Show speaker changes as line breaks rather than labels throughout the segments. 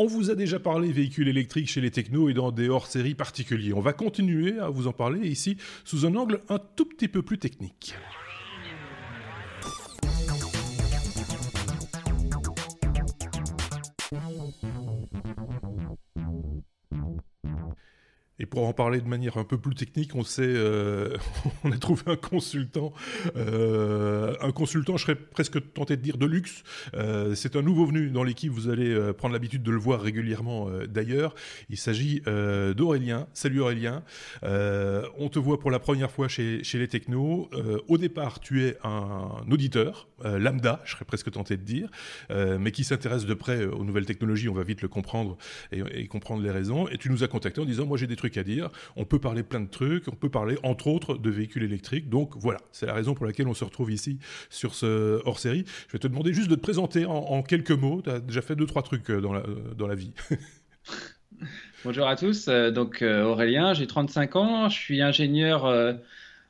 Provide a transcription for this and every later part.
On vous a déjà parlé véhicules électriques chez les technos et dans des hors-séries particuliers. On va continuer à vous en parler ici sous un angle un tout petit peu plus technique. Et pour en parler de manière un peu plus technique, on euh, on a trouvé un consultant, euh, un consultant, je serais presque tenté de dire de luxe. Euh, c'est un nouveau venu dans l'équipe. Vous allez prendre l'habitude de le voir régulièrement d'ailleurs. Il s'agit d'Aurélien. Salut Aurélien. on te voit pour la première fois chez, chez les technos. au départ, tu es un auditeur lambda, je serais presque tenté de dire, mais qui s'intéresse de près aux nouvelles technologies. On va vite le comprendre et, et comprendre les raisons. Et tu nous as contacté en disant, moi j'ai des trucs à dire. On peut parler plein de trucs. On peut parler, entre autres, de véhicules électriques. Donc voilà, c'est la raison pour laquelle on se retrouve ici sur ce hors-série. Je vais te demander juste de te présenter en, quelques mots. Tu as déjà fait deux, trois trucs euh, dans la, euh, dans la vie.
Bonjour à tous. Euh, donc Aurélien, j'ai 35 ans. Je suis ingénieur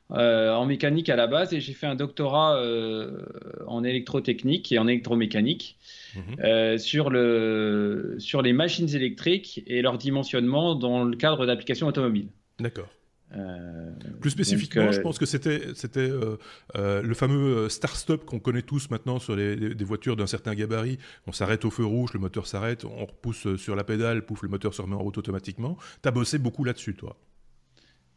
en mécanique à la base et j'ai fait un doctorat en électrotechnique et en électromécanique. Mhm. Euh, sur, le, sur les machines électriques et leur dimensionnement dans le cadre d'applications automobiles.
D'accord. Euh, Plus spécifiquement, euh, je pense que c'était c'était le fameux start-stop qu'on connaît tous maintenant sur les, des voitures d'un certain gabarit. On s'arrête au feu rouge, le moteur s'arrête, on repousse sur la pédale, pouf, le moteur se remet en route automatiquement. T'as bossé beaucoup là-dessus, toi.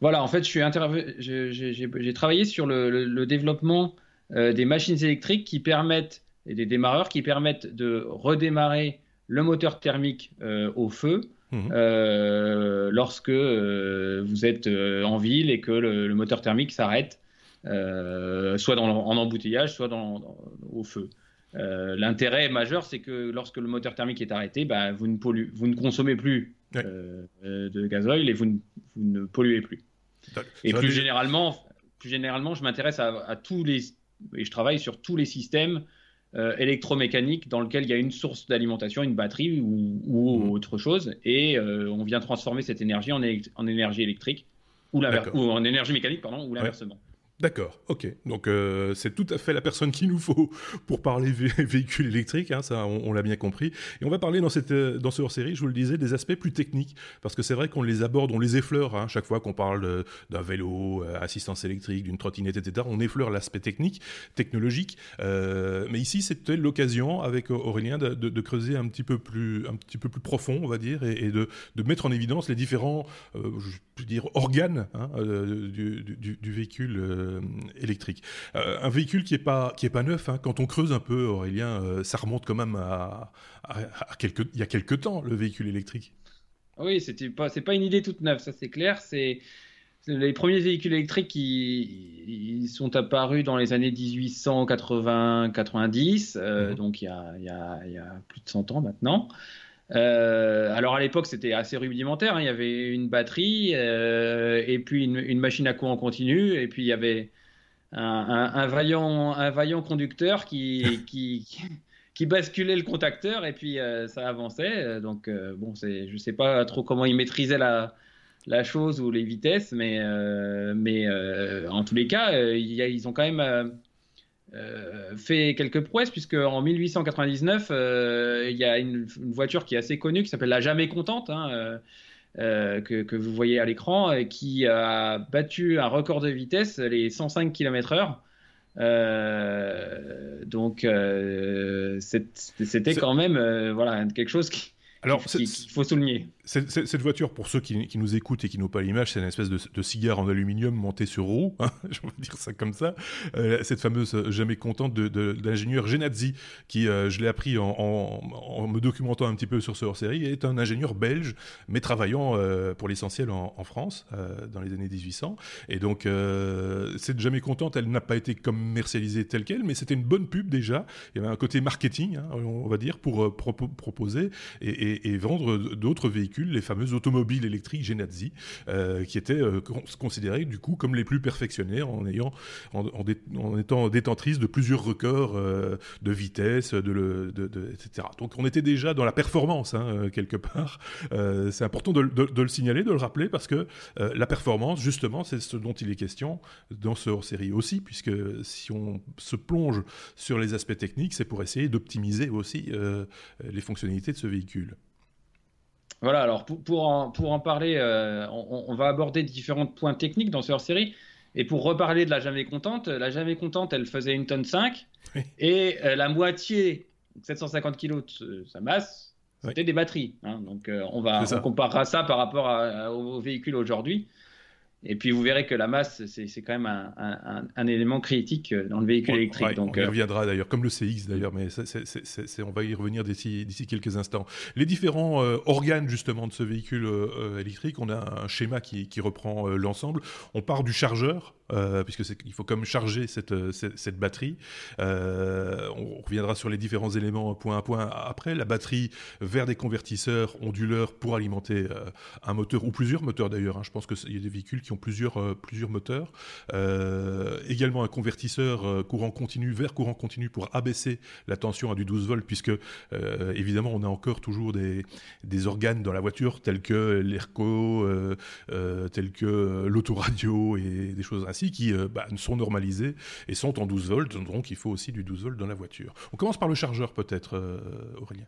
Voilà, en fait, j'ai travaillé sur le, le développement des machines électriques qui permettent et des démarreurs qui permettent de redémarrer le moteur thermique euh, au feu mhm. euh, lorsque euh, vous êtes en ville et que le, moteur thermique s'arrête, soit dans, en embouteillage, soit dans, au feu. L'intérêt majeur, c'est que lorsque le moteur thermique est arrêté, bah, vous, ne vous ne consommez plus de gasoil et vous ne, vous ne polluez plus. Et plus généralement, plus généralement, je m'intéresse à, à, tous les et je travaille sur tous les systèmes euh, électromécanique dans lequel il y a une source d'alimentation, une batterie ou, ou mmh. autre chose, et euh, on vient transformer cette énergie en, en énergie électrique ou, ou, en énergie mécanique, pardon, ou l'inversement.
D'accord, ok. Donc euh, c'est tout à fait la personne qu'il nous faut pour parler véhicules électriques, hein, ça on, l'a bien compris. Et on va parler dans cette euh, dans ce hors-série, je vous le disais, des aspects plus techniques, parce que c'est vrai qu'on les aborde, on les effleure hein, chaque fois qu'on parle d'un vélo, euh, assistance électrique, d'une trottinette, etc. On effleure l'aspect technique, technologique. Euh, mais ici, c'était l'occasion avec Aurélien de, creuser un petit peu plus un petit peu plus profond, on va dire, et, de, mettre en évidence les différents, je peux dire, organes hein, du, du, véhicule euh, électrique. Euh, un véhicule qui est pas qui est pas neuf. Hein. Quand on creuse un peu, Aurélien, euh, ça remonte quand même à, à, quelques il y a quelques temps le véhicule électrique.
Oui, c'était pas c'est pas une idée toute neuve, ça c'est clair. C'est les premiers véhicules électriques qui ils sont apparus dans les années 1880-90, mhm. donc il y, a, il, y a, il y, a, plus de 100 ans maintenant. Euh, alors à l'époque c'était assez rudimentaire, hein. il y avait une batterie euh, et puis une, une, machine à courant continu et puis il y avait un, un, un vaillant, un vaillant conducteur qui, qui, qui, basculait le contacteur et puis euh, ça avançait. Donc bon, c'est, je sais pas trop comment il maîtrisait la, la chose ou les vitesses, mais, mais en tous les cas, il y a, ils ont quand même euh, fait quelques prouesses puisque en 1899 euh, il y a une, voiture qui est assez connue qui s'appelle la Jamais Contente hein, euh, que, que, vous voyez à l'écran qui a battu un record de vitesse les 105 km/h. donc c'était quand même voilà quelque chose qui, alors, qu'il faut souligner.
Cette voiture, pour ceux qui, nous écoutent et qui n'ont pas l'image, c'est une espèce de, cigare en aluminium monté sur roue, hein, je vais dire ça comme ça. Euh, cette fameuse euh, jamais contente de, l'ingénieur Genazzi, qui, euh, je l'ai appris en, me documentant un petit peu sur ce hors-série, est un ingénieur belge, mais travaillant pour l'essentiel en, France, dans les années 1800. Et donc, cette jamais contente, elle n'a pas été commercialisée telle qu'elle, mais c'était une bonne pub déjà. Il y avait un côté marketing, hein, on va dire, pour proposer et, vendre d'autres véhicules, les fameuses automobiles électriques Genazzi, euh, qui étaient euh, considérées du coup comme les plus perfectionnés en ayant en, étant détentrices de plusieurs records euh, de vitesse, de, etc. Donc on était déjà dans la performance hein, euh, quelque part. C'est important de, de, le signaler, de le rappeler parce que la performance, justement, c'est ce dont il est question dans ce hors-série aussi, puisque si on se plonge sur les aspects techniques, c'est pour essayer d'optimiser aussi les fonctionnalités de ce véhicule.
Voilà, alors pour, pour, en, pour en parler, on, on, va aborder différents points techniques dans ce hors-série. Et pour reparler de la jamais contente, la jamais contente, elle faisait une tonne 5 et euh, la moitié, 750 kg de sa masse, c'était des batteries. Hein. donc euh, on va on comparera ça par rapport aux véhicules aujourd'hui. Et puis vous verrez que la masse, c'est quand même un, un, un, élément critique euh, dans le véhicule électrique.
donc, on y reviendra d'ailleurs, comme le CX d'ailleurs, mais on va y revenir d'ici quelques instants. Les différents organes justement de ce véhicule électrique, on a un schéma qui, qui reprend l'ensemble. On part du chargeur, euh, puisque il faut comme charger cette, euh, cette, batterie. Euh, on reviendra sur les différents éléments point à point après. La batterie vers des convertisseurs onduleurs pour alimenter un moteur ou plusieurs moteurs d'ailleurs. Hein. Je pense qu'il y a des véhicules qui ont plusieurs, plusieurs moteurs. également un convertisseur courant continu vers courant continu pour abaisser la tension à du 12 volts, puisque évidemment on a encore toujours des, des organes dans la voiture tels que l'ERCO, tels que l'autoradio et des choses ainsi qui euh, bah, sont normalisés et sont en 12 volts, donc il faut aussi du 12 volts dans la voiture. On commence par le chargeur peut-être, euh, Aurélien.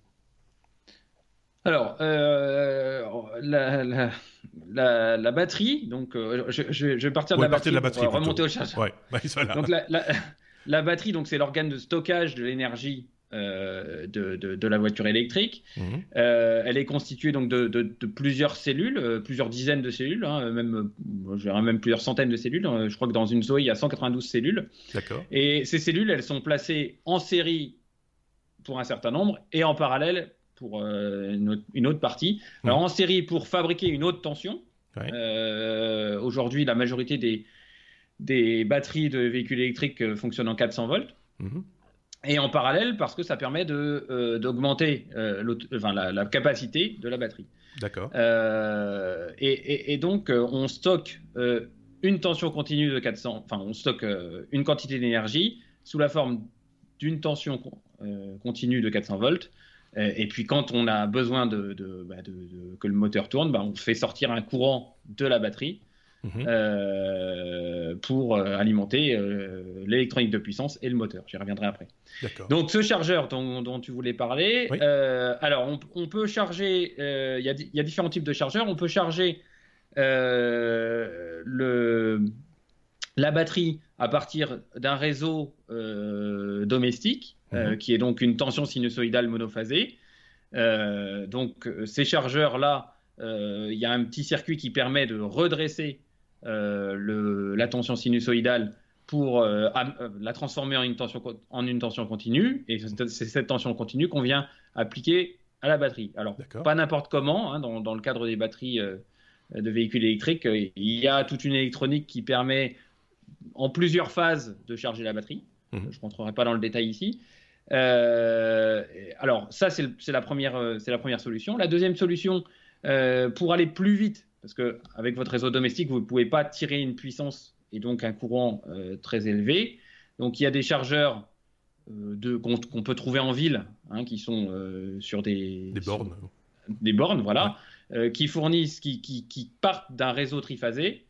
Alors, euh, la, la, batterie, donc je, vais partir de, la batterie, pour remonter au chargeur. donc la, batterie, donc c'est l'organe de stockage de l'énergie euh, de, la voiture électrique. Mhm. Euh, elle est constituée donc de, plusieurs cellules, euh, plusieurs dizaines de cellules, hein, même, même plusieurs centaines de cellules. Je crois que dans une Zoé, il y a 192 cellules. Et ces cellules, elles sont placées en série pour un certain nombre et en parallèle pour une autre, partie. Mhm. Alors en série pour fabriquer une haute tension. Aujourd'hui, la majorité des, des batteries de véhicules électriques fonctionnent en 400 volts. Mhm et en parallèle parce que ça permet euh, d'augmenter euh, la, capacité de la batterie.
D'accord.
Euh, et, donc on stocke une tension continue de 400, enfin on stocke une quantité d'énergie sous la forme d'une tension continue de 400 volts. Et puis quand on a besoin de, bah, que le moteur tourne, bah, on fait sortir un courant de la batterie Mhm. Euh, pour euh, alimenter euh, l'électronique de puissance et le moteur. J'y reviendrai après. Donc ce chargeur dont, tu voulais parler, alors on, peut charger, il y, a différents types de chargeurs. On peut charger le, la batterie à partir d'un réseau domestique, mhm. qui est donc une tension sinusoïdale monophasée. donc ces chargeurs-là, il y a un petit circuit qui permet de redresser le, la tension sinusoïdale pour euh, euh, la transformer en une, tension, en une tension continue. Et c'est cette tension continue qu'on vient appliquer à la batterie. Alors, pas n'importe comment, hein, dans, dans, le cadre des batteries de véhicules électriques, il y a toute une électronique qui permet en plusieurs phases de charger la batterie. Mhm. Je ne rentrerai pas dans le détail ici. alors, ça, c'est la, première, la première solution. La deuxième solution, pour aller plus vite parce qu'avec votre réseau domestique, vous ne pouvez pas tirer une puissance et donc un courant euh, très élevé. Donc il y a des chargeurs euh, qu'on peut trouver en ville, hein, qui sont euh, sur des,
bornes.
des bornes, voilà, qui fournissent, qui, qui partent d'un réseau triphasé,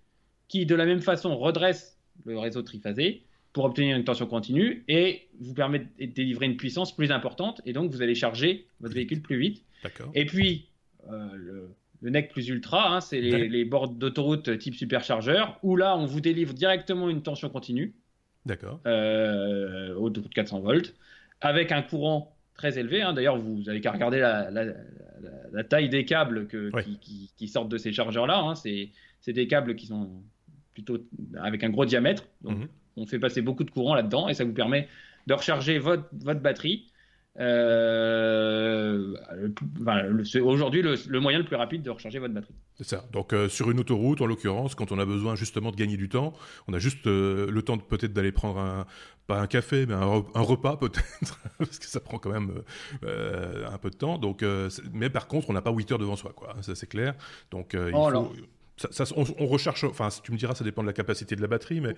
qui de la même façon redressent le réseau triphasé pour obtenir une tension continue et vous permettent de délivrer une puissance plus importante et donc vous allez charger votre véhicule plus vite. Et puis, le, le NEC plus ultra, hein, c'est les, bords d'autoroute type superchargeur, où là, on vous délivre directement une tension continue.
D'accord.
Euh, autoroute 400 volts, avec un courant très élevé. Hein. D'ailleurs, vous avez qu'à regarder la, taille des câbles qui, sortent de ces chargeurs-là. Hein. C'est des câbles qui sont plutôt avec un gros diamètre. Donc, mhm. on fait passer beaucoup de courant là-dedans et ça vous permet de recharger votre, votre batterie euh, aujourd'hui le, moyen le plus rapide de recharger votre batterie.
C'est ça. Donc euh, sur une autoroute, en l'occurrence, quand on a besoin justement de gagner du temps, on a juste euh, le temps peut-être d'aller prendre un, pas un café, mais un, repas peut-être, parce que ça prend quand même un peu de temps. Donc, mais par contre, on n'a pas 8 heures devant soi, quoi. Ça c'est clair. Donc il oh, faut... Ça, on, recherche, enfin, tu me diras, ça dépend de la capacité de la batterie, mais.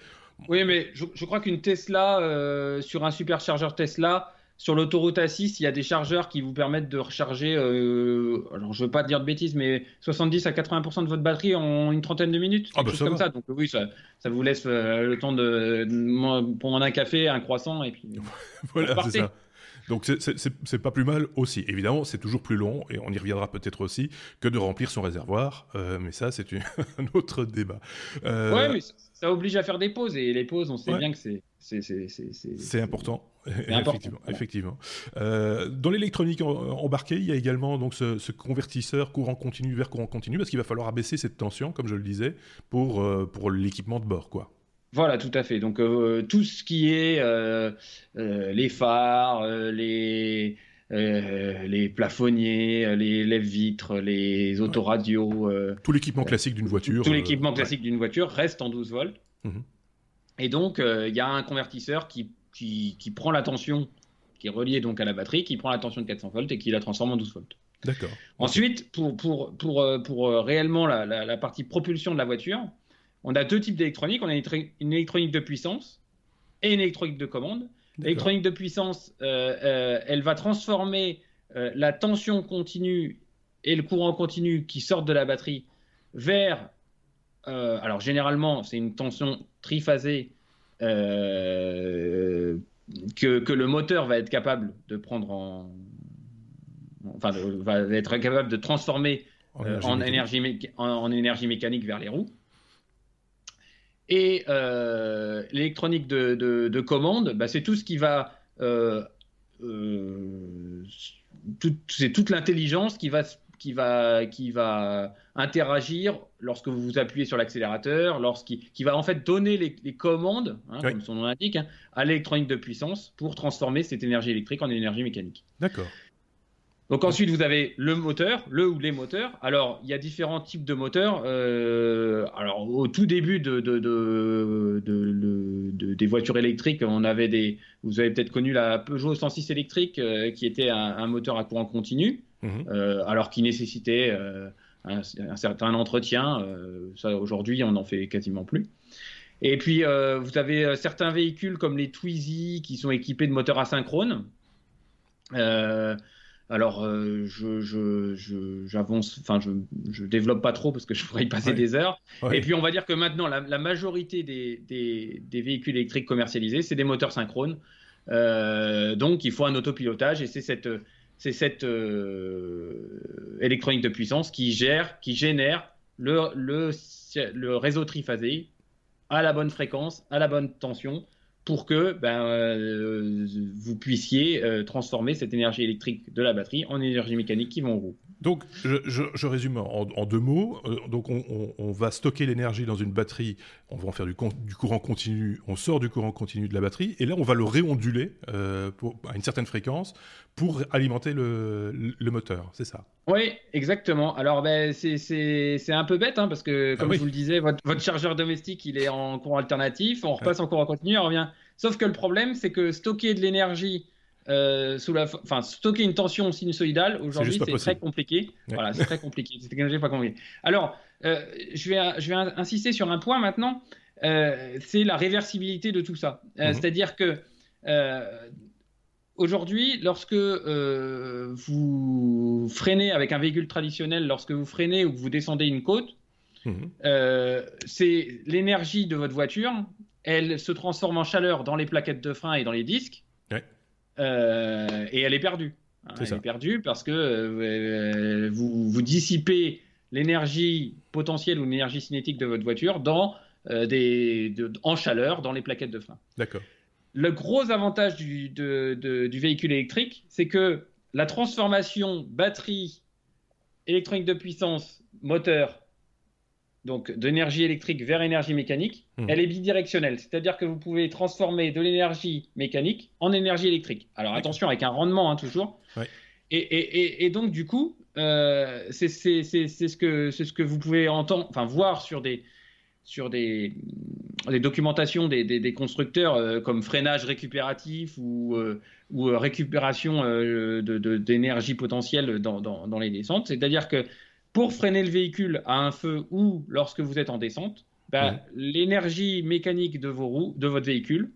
Oui, mais je, je crois qu'une Tesla, sur un superchargeur Tesla, sur l'autoroute A6, il y a des chargeurs qui vous permettent de recharger, euh, alors je veux pas dire de bêtises, mais 70 à 80% de votre batterie en une trentaine de minutes.
Ah bah ça comme ça.
Donc oui, ça, ça vous laisse euh, le temps de, prendre un café, un croissant et puis.
voilà, c'est ça. Donc c'est pas plus mal aussi. Évidemment, c'est toujours plus long, et on y reviendra peut-être aussi, que de remplir son réservoir. Euh, mais ça, c'est un autre débat.
Euh... Ouais, mais ça oblige à faire des pauses, et les pauses, on sait bien que c'est...
C'est important, effectivement. effectivement. Euh, dans l'électronique embarquée, il y a également donc ce, ce, convertisseur courant continu vers courant continu, parce qu'il va falloir abaisser cette tension, comme je le disais, pour, euh, pour l'équipement de bord, quoi.
Voilà, tout à fait. Donc euh, tout ce qui est euh, euh, les phares, les, les plafonniers, les lève-vitres, les autoradios.
tout l'équipement classique d'une voiture.
Tout l'équipement classique d'une voiture reste en 12 volts. Mhm. Et donc il y a un convertisseur qui, qui, prend la tension, qui est relié donc à la batterie, qui prend la tension de 400 volts et qui la transforme en 12 volts.
D'accord.
Ensuite, pour, pour, pour, pour, réellement la, la, partie propulsion de la voiture, on a deux types d'électronique. On a une électronique de puissance et une électronique de commande. L'électronique de puissance, euh, euh, elle va transformer euh, la tension continue et le courant continu qui sortent de la batterie vers. alors généralement, c'est une tension triphasée que, que, le moteur va être capable de prendre en. Enfin, va être capable de transformer en énergie mécanique vers les roues. Et euh, l'électronique de, commande, bah, c'est tout ce qui va. Euh, euh, c'est toute l'intelligence qui va, qui, va, qui va interagir lorsque vous vous appuyez sur l'accélérateur, lorsqu'il qui va en fait donner les, commandes, hein, comme son nom l'indique, hein, à l'électronique de puissance pour transformer cette énergie électrique en énergie mécanique.
D'accord.
Donc ensuite, vous avez le moteur, le ou les moteurs. Alors, il y a différents types de moteurs. Euh, alors, au tout début de, des voitures électriques, on avait des. Vous avez peut-être connu la Peugeot 106 électrique, euh, qui était un, moteur à courant continu, mhm. euh, alors qui nécessitait un, certain entretien. ça, aujourd'hui, on n'en fait quasiment plus. Et puis, vous avez certains véhicules comme les Twizy qui sont équipés de moteurs asynchrones. Alors, euh, je, j'avance, enfin, je, je développe pas trop parce que je pourrais y passer des heures. Et puis, on va dire que maintenant, la, majorité des, des, véhicules électriques commercialisés, c'est des moteurs synchrones. Euh, donc, il faut un autopilotage et c'est cette, c'est cette euh, électronique de puissance qui gère, qui génère le, réseau triphasé à la bonne fréquence, à la bonne tension pour que ben, euh, vous puissiez euh, transformer cette énergie électrique de la batterie en énergie mécanique qui va en roue.
Donc, je, résume en, deux mots. Euh, donc, on, va stocker l'énergie dans une batterie, on va en faire du, courant continu, on sort du courant continu de la batterie, et là, on va le réonduler à une certaine fréquence pour alimenter le, moteur, c'est ça.
Oui, exactement. Alors, ben, c'est un peu bête, hein, parce que, ah comme je vous le disais, votre, chargeur domestique, il est en courant alternatif, on repasse en courant continu, on revient. Sauf que le problème, c'est que stocker de l'énergie euh, sous la, enfin stocker une tension sinusoïdale aujourd'hui c'est très compliqué. Voilà, c'est très compliqué. C'est pas compliqué. Alors, euh, je vais je vais insister sur un point maintenant. Euh, c'est la réversibilité de tout ça. Mhm. C'est-à-dire que aujourd'hui, lorsque vous freinez avec un véhicule traditionnel, lorsque vous freinez ou que vous descendez une côte, mhm. c'est l'énergie de votre voiture. Elle se transforme en chaleur dans les plaquettes de frein et dans les disques. Euh, et elle est perdue. Hein, elle est perdue parce que euh, vous, vous, dissipez l'énergie potentielle ou l'énergie cinétique de votre voiture dans, euh, en chaleur dans les plaquettes de frein.
D'accord.
Le gros avantage du, du véhicule électrique, c'est que la transformation batterie, électronique de puissance, moteur, donc d'énergie électrique vers énergie mécanique, hmm. elle est bidirectionnelle. C'est-à-dire que vous pouvez transformer de l'énergie mécanique en énergie électrique. Alors attention, avec un rendement hein, toujours. Et, donc du coup, euh, c'est ce, que, ce que vous pouvez entendre, enfin, voir sur des, sur des, des documentations des, constructeurs euh, comme freinage récupératif ou, euh, ou récupération d'énergie potentielle dans, dans les descentes. C'est-à-dire que pour freiner le véhicule à un feu ou lorsque vous êtes en descente, bah, l'énergie mécanique de, vos roues, de votre véhicule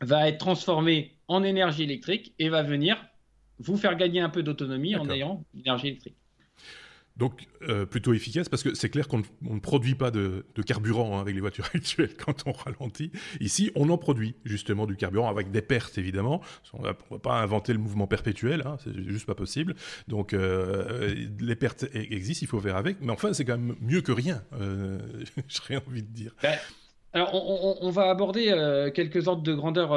va être transformée en énergie électrique et va venir vous faire gagner un peu d'autonomie en ayant l'énergie électrique.
Donc euh, plutôt efficace parce que c'est clair qu'on ne produit pas de, carburant hein, avec les voitures actuelles quand on ralentit. Ici, on en produit justement du carburant avec des pertes évidemment. On ne va pas inventer le mouvement perpétuel, hein, c'est juste pas possible. Donc euh, les pertes e-, existent, il faut faire avec. Mais enfin, c'est quand même mieux que rien. Euh, J'aurais envie de dire.
Ben, alors, on, va aborder quelques ordres de grandeur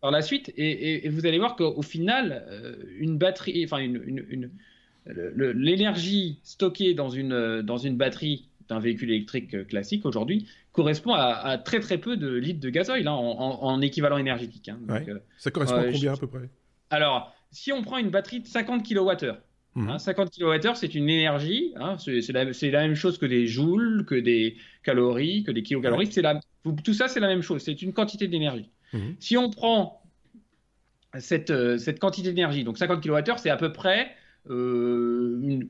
par la suite, et, vous allez voir qu'au final, une batterie, enfin une l'énergie stockée dans une, dans une batterie d'un véhicule électrique classique aujourd'hui correspond à, très très peu de litres de gasoil hein, en, équivalent énergétique. Hein.
Euh, ça correspond à euh, combien à peu près?
Alors, si on prend une batterie de 50 kWh, 50 kWh, c'est une énergie, hein, c'est la, la, même chose que des joules, que des calories, que des kilocalories. La, tout ça, c'est la même chose, c'est une quantité d'énergie. Mhm. Si on prend cette, euh, cette quantité d'énergie, donc 50 kWh, c'est à peu près euh,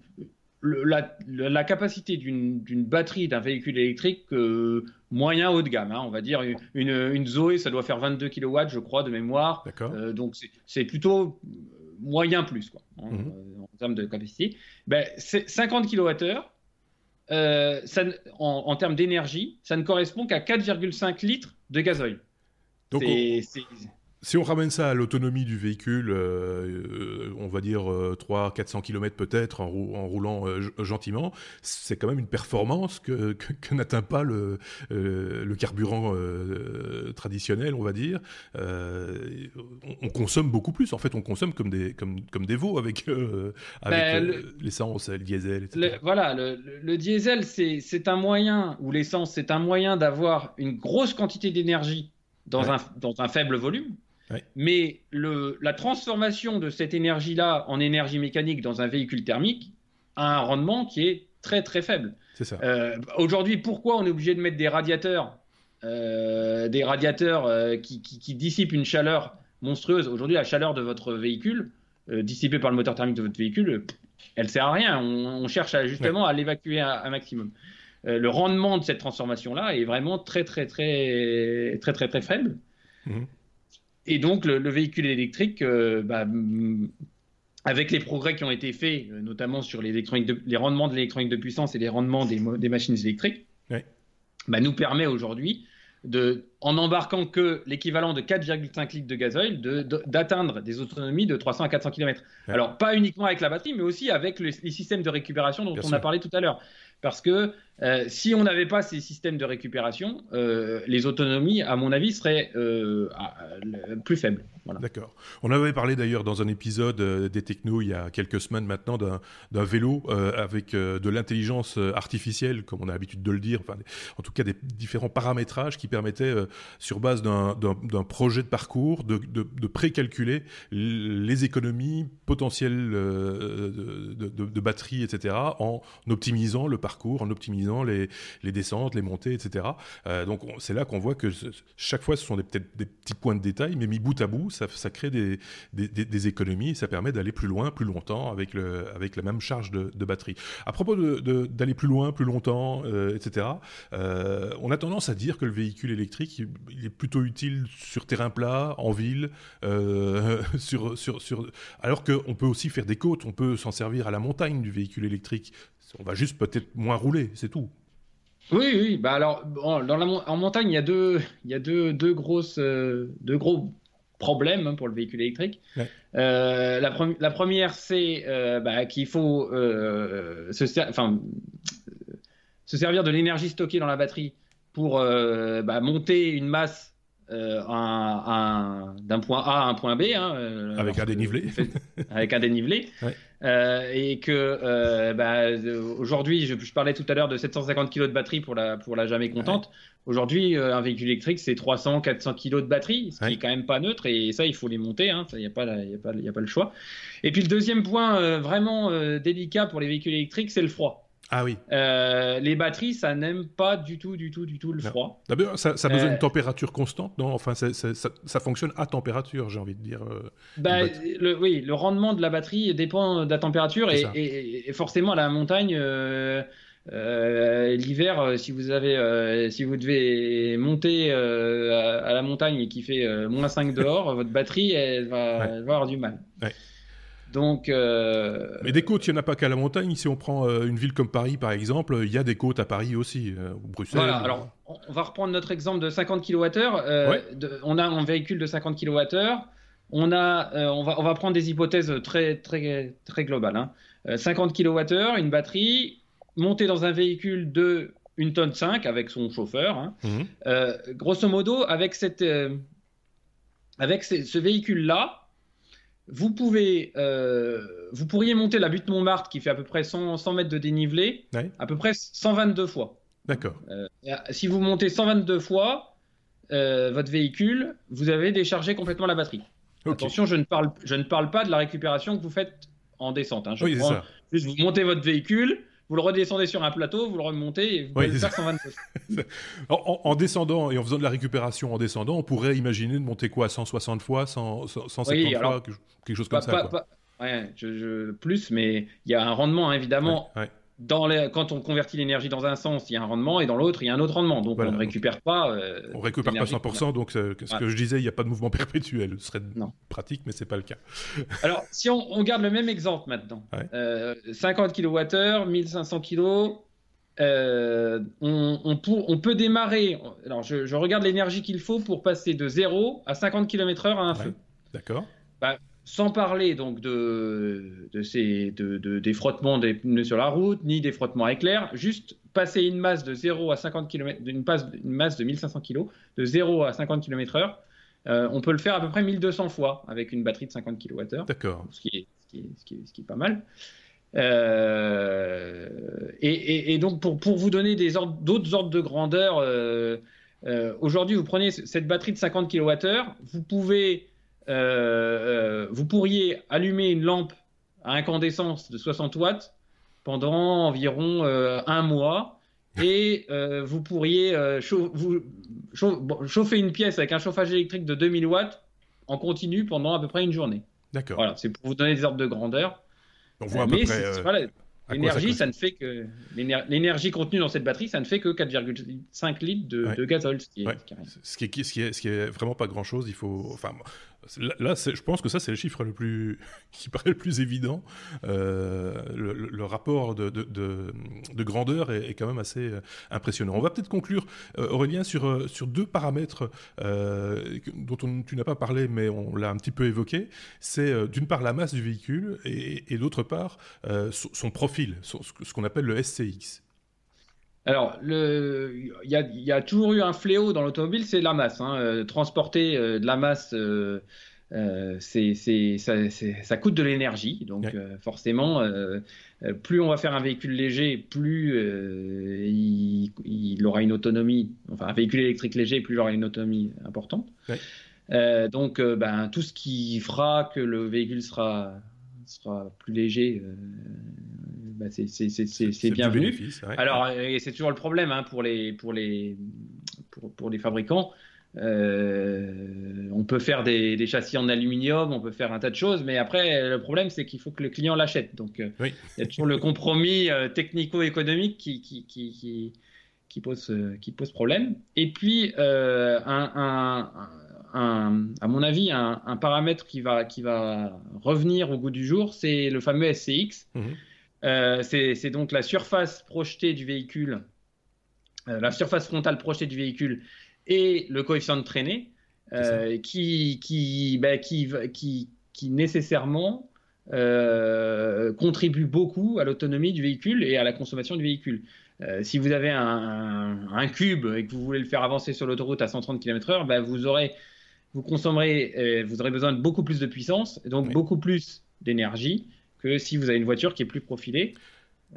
la, capacité d'une batterie d'un véhicule électrique euh, moyen haut de gamme. Hein, on va dire une, une, Zoé, ça doit faire 22 kW, je crois, de mémoire. Euh, donc c'est plutôt moyen plus, quoi, hein, mhm. en termes de capacité. Ben, 50 kWh, ça, en, en, termes d'énergie, ça ne correspond qu'à 4,5 litres de gasoil. Donc,
si on ramène ça à l'autonomie du véhicule, euh, euh, on va dire 300-400 km peut-être en, roulant euh, gentiment, c'est quand même une performance que, n'atteint pas le, le carburant traditionnel, on va dire. On, consomme beaucoup plus. En fait, on consomme comme des, comme, comme des veaux avec, avec ben, l'essence, le, diesel, etc.
voilà, le, diesel, c'est un moyen, ou l'essence, c'est un moyen d'avoir une grosse quantité d'énergie dans, un, dans un faible volume. Mais le, la transformation de cette énergie-là en énergie mécanique dans un véhicule thermique a un rendement qui est très très faible.
C'est ça.
Euh, aujourd'hui, pourquoi on est obligé de mettre des radiateurs, euh, des radiateurs euh, qui, qui, dissipent une chaleur monstrueuse? Aujourd'hui, la chaleur de votre véhicule, dissipée par le moteur thermique de votre véhicule, elle sert à rien. On, cherche justement à l'évacuer un, maximum. le rendement de cette transformation-là est vraiment très très très très très très, faible. Mmh. Et donc, le, véhicule électrique, euh, bah, mm, avec les progrès qui ont été faits, euh, notamment sur les, les rendements de l'électronique de puissance et les rendements des, des machines électriques, bah, nous permet aujourd'hui, de, en embarquant que l'équivalent de 4,5 litres de gasoil, d'atteindre des autonomies de 300 à 400 km. Alors, pas uniquement avec la batterie, mais aussi avec les systèmes de récupération dont on a parlé tout à l'heure. Parce que euh, si on n'avait pas ces systèmes de récupération, euh, les autonomies, à mon avis, seraient euh, plus faibles.
D'accord. On avait parlé d'ailleurs dans un épisode des technos il y a quelques semaines maintenant d'un vélo avec de l'intelligence artificielle, comme on a l'habitude de le dire, enfin, en tout cas des différents paramétrages qui permettaient, sur base d'un projet de parcours, de, de, précalculer les économies potentielles de, de, batterie, etc., en optimisant le parcours, en optimisant les, descentes, les montées, etc. Euh, donc c'est là qu'on voit que chaque fois ce sont peut-être des petits points de détail, mais mis bout à bout, ça, crée des, économies et ça permet d'aller plus loin, plus longtemps avec, avec la même charge de, batterie. À propos d'aller plus loin, plus longtemps, euh, etc., euh, on a tendance à dire que le véhicule électrique, il est plutôt utile sur terrain plat, en ville, alors qu'on peut aussi faire des côtes, on peut s'en servir à la montagne du véhicule électrique. On va juste peut-être moins rouler, c'est tout.
Oui, oui. Bah alors, dans la, en montagne, il y a deux, il y a deux, deux grosses, euh, deux gros problèmes hein, pour le véhicule électrique. Euh, la, la, première, c'est euh, bah, qu'il faut se, servir de l'énergie stockée dans la batterie pour bah, monter une masse d'un point A à un point B. Hein,
avec un dénivelé.
avec un dénivelé. Euh, et que euh, bah, aujourd'hui, je, parlais tout à l'heure de 750 kg de batterie pour la, pour la jamais contente. Aujourd'hui, euh, un véhicule électrique, c'est 300, 400 kg de batterie, ce qui est quand même pas neutre, et ça, il faut les monter, il hein, n'y a, pas, y a, pas, y a pas le choix. Et puis le deuxième point vraiment délicat pour les véhicules électriques, c'est le froid.
Ah oui.
Euh, les batteries, ça n'aime pas du tout, du tout, du tout le froid.
D'abord, ça, a besoin d'une euh, température constante, non? Enfin, ça, fonctionne à température, j'ai envie de dire. Euh,
bah, oui, le rendement de la batterie dépend de la température et, forcément à la montagne. l'hiver, si vous avez, si vous devez monter à, la montagne et qu'il fait moins 5 dehors, votre batterie elle va, avoir du mal. Donc, euh,
Mais des côtes, il n'y en a pas qu'à la montagne. Si on prend euh, une ville comme Paris, par exemple, il y a des côtes à Paris aussi, euh, ou Bruxelles.
Voilà, alors on va reprendre notre exemple de 50 kWh. on a un véhicule de 50 kWh. On, a, on, va, on va prendre des hypothèses très, très, très globales. Hein. 50 kWh, une batterie, montée dans un véhicule de 1 tonne 5 avec son chauffeur. Hein. Mhm. grosso modo, avec, cette, avec ce véhicule-là, vous pouvez, euh, vous pourriez monter la butte Montmartre qui fait à peu près 100, mètres de dénivelé, à peu près 122 fois.
D'accord.
Euh, si vous montez 122 fois euh, votre véhicule, vous avez déchargé complètement la batterie. Attention, je ne, parle, je ne parle pas de la récupération que vous faites en descente. Hein.
oui, ça.
Juste, vous montez votre véhicule, vous le redescendez sur un plateau, vous le remontez et vous pouvez faire 122.
en, en, descendant et en faisant de la récupération en descendant, on pourrait imaginer de monter quoi 160 fois, 100, 150 fois, quelque chose comme ça.
je, plus, mais il y a un rendement hein, évidemment dans les, quand on convertit l'énergie dans un sens, il y a un rendement et dans l'autre, il y a un autre rendement. Donc on ne récupère pas.
Euh, on récupère pas 100%. Donc ce que je disais, il n'y a pas de mouvement perpétuel. Ce serait pratique, mais c'est pas le cas.
Alors si on, on, garde le même exemple maintenant, 50 kWh, 1500 kg. on, on, on, peut démarrer. Alors, je, regarde l'énergie qu'il faut pour passer de 0 à 50 km/h à un feu.
D'accord.
Bah, sans parler donc de, de ces, de, des frottements des pneus sur la route, ni des frottements éclairs, juste passer une masse de 0 à 50 km, une, une masse de 1500 kg, de 0 à 50 km/h, euh, on peut le faire à peu près 1200 fois avec une batterie de 50 kWh.
D'accord.
Ce, qui est, ce, qui est, ce, qui est, pas mal. Euh, et, et, donc, pour, pour vous donner d'autres ordres, de grandeur, euh, aujourd'hui, vous prenez cette batterie de 50 kWh, vous pouvez euh, euh, vous pourriez allumer une lampe à incandescence de 60 watts pendant environ euh, un mois et vous pourriez chauffer une pièce avec un chauffage électrique de 2000 watts en continu pendant à peu près une journée.
D'accord.
Voilà, c'est pour vous donner des ordres de grandeur.
On voit à peu près.
L'énergie, ça, ne fait que l'énergie contenue dans cette batterie, ça ne fait que 4,5 litres de, de gazole, ce qui, est,
ce, qui est, ce, qui est, ce qui est vraiment pas grand chose. Il faut, enfin, Là, je pense que ça, c'est le chiffre le plus, qui paraît le plus évident. Euh, le, rapport de, de, grandeur est, quand même assez euh, impressionnant. On va peut-être conclure, euh, Aurélien, sur deux paramètres dont tu n'as pas parlé, mais on l'a un petit peu évoqué. C'est d'une part la masse du véhicule et, d'autre part son, profil, ce qu'on appelle le SCX.
Alors, il y, a toujours eu un fléau dans l'automobile, c'est la masse. Hein. Euh, transporter euh, de la masse, euh, ça, coûte de l'énergie. Donc, forcément, plus on va faire un véhicule léger, plus il, aura une autonomie. Enfin, un véhicule électrique léger, plus il aura une autonomie importante. donc, ben, tout ce qui fera que le véhicule sera, sera plus léger bah, c'est bienvenu. Alors, c'est toujours le problème hein, pour, les, pour, les, pour, pour les fabricants. Euh, on peut faire des, châssis en aluminium, on peut faire un tas de choses, mais après, le problème, c'est qu'il faut que le client l'achète. Donc, euh, il y a toujours le compromis euh, technico-économique qui, qui, qui, qui, pose, qui pose problème. Et puis, un, un, à mon avis, un, paramètre qui va, qui va revenir au goût du jour, c'est le fameux SCX. Mmh. Euh, c'est donc la surface projetée du véhicule, euh, la surface frontale projetée du véhicule et le coefficient de traînée euh, qui, qui, bah, qui, qui, qui, nécessairement contribue beaucoup à l'autonomie du véhicule et à la consommation du véhicule. si vous avez un, un, cube et que vous voulez le faire avancer sur l'autoroute à 130 km/h, bah, vous aurez vous consommerez, vous aurez besoin de beaucoup plus de puissance, et donc beaucoup plus d'énergie, que si vous avez une voiture qui est plus profilée.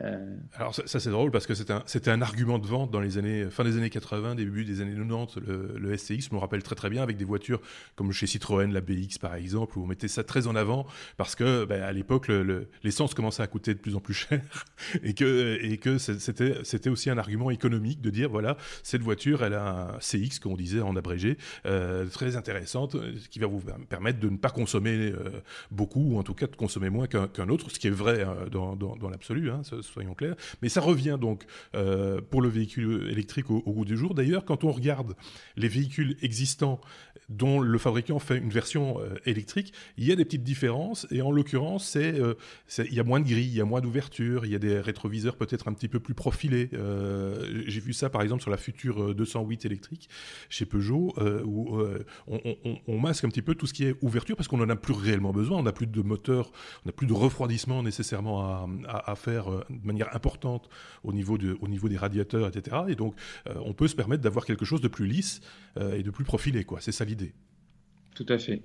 Euh, Alors ça, c'est drôle parce que c'était un, argument de vente dans les années fin des années 80, début des années 90. Le, le SCX me rappelle très très bien avec des voitures comme chez Citroën, la BX par exemple, où on mettait ça très en avant parce que ben, à l'époque l'essence commençait à coûter de plus en plus cher et que c'était aussi un argument économique de dire voilà cette voiture elle a un CX comme on disait en abrégé euh, très intéressante qui va vous permettre de ne pas consommer euh, beaucoup ou en tout cas de consommer moins qu'un autre, ce qui est vrai dans, dans, dans l'absolu. Hein, soyons clairs. Mais ça revient donc pour le véhicule électrique au, goût du jour. D'ailleurs, quand on regarde les véhicules existants dont le fabricant fait une version euh, électrique, il y a des petites différences. Et en l'occurrence, c'est, euh, il y a moins de grilles, il y a moins d'ouverture, il y a des rétroviseurs peut-être un petit peu plus profilés. Euh, j'ai vu ça par exemple sur la future 208 électrique chez Peugeot, où on, masque un petit peu tout ce qui est ouverture parce qu'on n'en a plus réellement besoin. On n'a plus de moteur, on n'a plus de refroidissement nécessairement à, faire de manière importante au niveau, de, au niveau des radiateurs, etc. Et donc, on peut se permettre d'avoir quelque chose de plus lisse et de plus profilé. Quoi. C'est ça l'idée.
Tout à fait.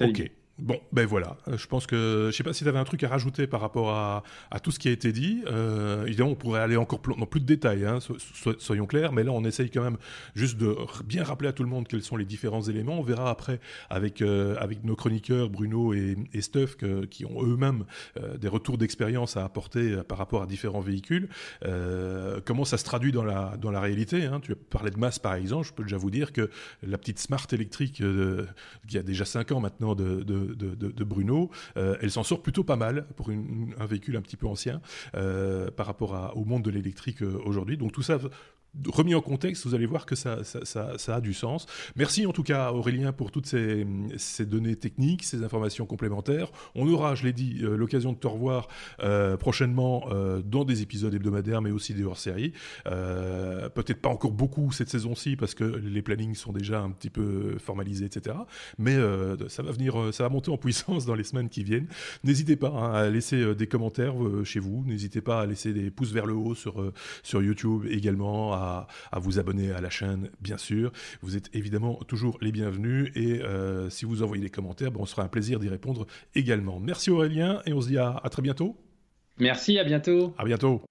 ok. Bon, ben voilà. Euh, je pense que je sais pas si tu avais un truc à rajouter par rapport à, tout ce qui a été dit. Euh, évidemment, on pourrait aller encore plus, dans plus de détails, hein, soyons clairs. Mais là, on essaye quand même juste de bien rappeler à tout le monde quels sont les différents éléments. On verra après avec euh, avec nos chroniqueurs Bruno et, et Steph qui ont eux-mêmes des retours d'expérience à apporter par rapport à différents véhicules. comment ça se traduit dans la dans la réalité hein. Tu parlais de masse par exemple. Je peux déjà vous dire que la petite Smart électrique qui a déjà 5 ans maintenant de, Bruno, euh, elle s'en sort plutôt pas mal pour un véhicule un petit peu ancien euh, par rapport au monde de l'électrique euh, aujourd'hui. Donc tout ça remis en contexte, vous allez voir que ça, ça, a du sens. Merci en tout cas Aurélien pour toutes ces, données techniques, ces informations complémentaires. On aura, je l'ai dit, euh, l'occasion de te revoir euh, prochainement euh, dans des épisodes hebdomadaires, mais aussi des hors-séries. Peut-être pas encore beaucoup cette saison-ci parce que les plannings sont déjà un petit peu formalisés, etc. Mais ça va venir, ça va monter en puissance dans les semaines qui viennent. N'hésitez pas hein, à laisser des commentaires chez vous. N'hésitez pas à laisser des pouces vers le haut sur, sur YouTube également. À, vous abonner à la chaîne, bien sûr. Vous êtes évidemment toujours les bienvenus et euh, si vous envoyez des commentaires, bon, on sera un plaisir d'y répondre également. Merci Aurélien et on se dit à, à très bientôt.
Merci, à bientôt.
À bientôt.